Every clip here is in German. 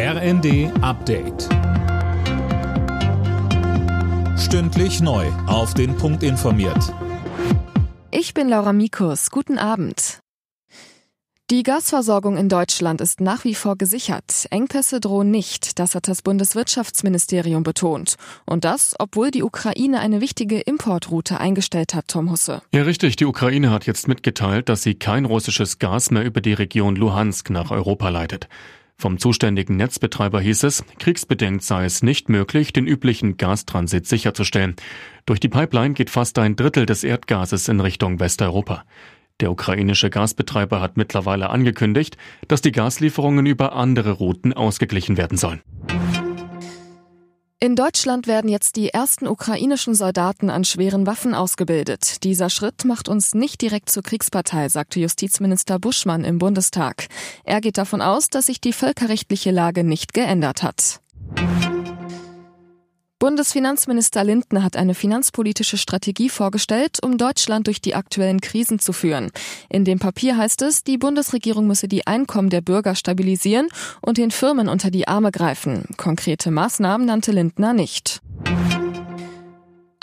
RND Update. Stündlich neu. Auf den Punkt informiert. Ich bin Laura Mikus. Guten Abend. Die Gasversorgung in Deutschland ist nach wie vor gesichert. Engpässe drohen nicht, das hat das Bundeswirtschaftsministerium betont. Und das, obwohl die Ukraine eine wichtige Importroute eingestellt hat, Tom Husse. Ja, richtig. Die Ukraine hat jetzt mitgeteilt, dass sie kein russisches Gas mehr über die Region Luhansk nach Europa leitet. Vom zuständigen Netzbetreiber hieß es, kriegsbedingt sei es nicht möglich, den üblichen Gastransit sicherzustellen. Durch die Pipeline geht fast ein Drittel des Erdgases in Richtung Westeuropa. Der ukrainische Gasbetreiber hat mittlerweile angekündigt, dass die Gaslieferungen über andere Routen ausgeglichen werden sollen. In Deutschland werden jetzt die ersten ukrainischen Soldaten an schweren Waffen ausgebildet. Dieser Schritt macht uns nicht direkt zur Kriegspartei, sagte Justizminister Buschmann im Bundestag. Er geht davon aus, dass sich die völkerrechtliche Lage nicht geändert hat. Bundesfinanzminister Lindner hat eine finanzpolitische Strategie vorgestellt, um Deutschland durch die aktuellen Krisen zu führen. In dem Papier heißt es, die Bundesregierung müsse die Einkommen der Bürger stabilisieren und den Firmen unter die Arme greifen. Konkrete Maßnahmen nannte Lindner nicht.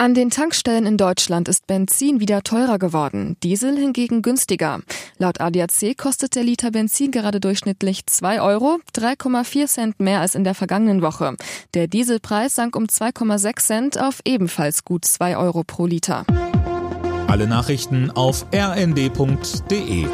An den Tankstellen in Deutschland ist Benzin wieder teurer geworden, Diesel hingegen günstiger. Laut ADAC kostet der Liter Benzin gerade durchschnittlich 2 Euro, 3,4 Cent mehr als in der vergangenen Woche. Der Dieselpreis sank um 2,6 Cent auf ebenfalls gut 2 Euro pro Liter. Alle Nachrichten auf rnd.de